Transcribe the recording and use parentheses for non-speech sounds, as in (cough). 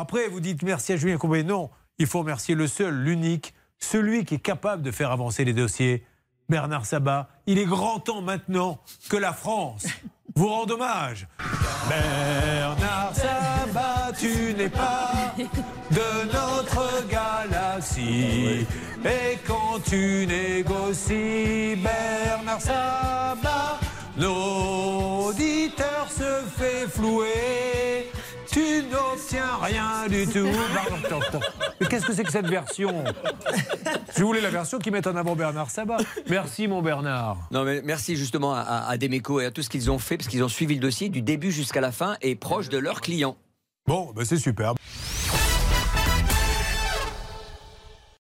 Après, vous dites merci à Julien Courbet. Non, il faut remercier le seul, l'unique, celui qui est capable de faire avancer les dossiers. Bernard Sabat, il est grand temps maintenant que la France vous rende hommage. Bernard Sabat, tu n'es pas de notre galaxie. Et quand tu négocies, Bernard Sabat, nos auditeurs se fait flouer. Tu n'obtiens rien du tout. (laughs) Mais qu'est-ce que c'est que cette version Je voulais la version qui met en avant Bernard Sabat. Merci mon Bernard. Non mais merci justement à, à Demeco et à tout ce qu'ils ont fait parce qu'ils ont suivi le dossier du début jusqu'à la fin et proche de leurs clients. Bon, ben c'est superbe.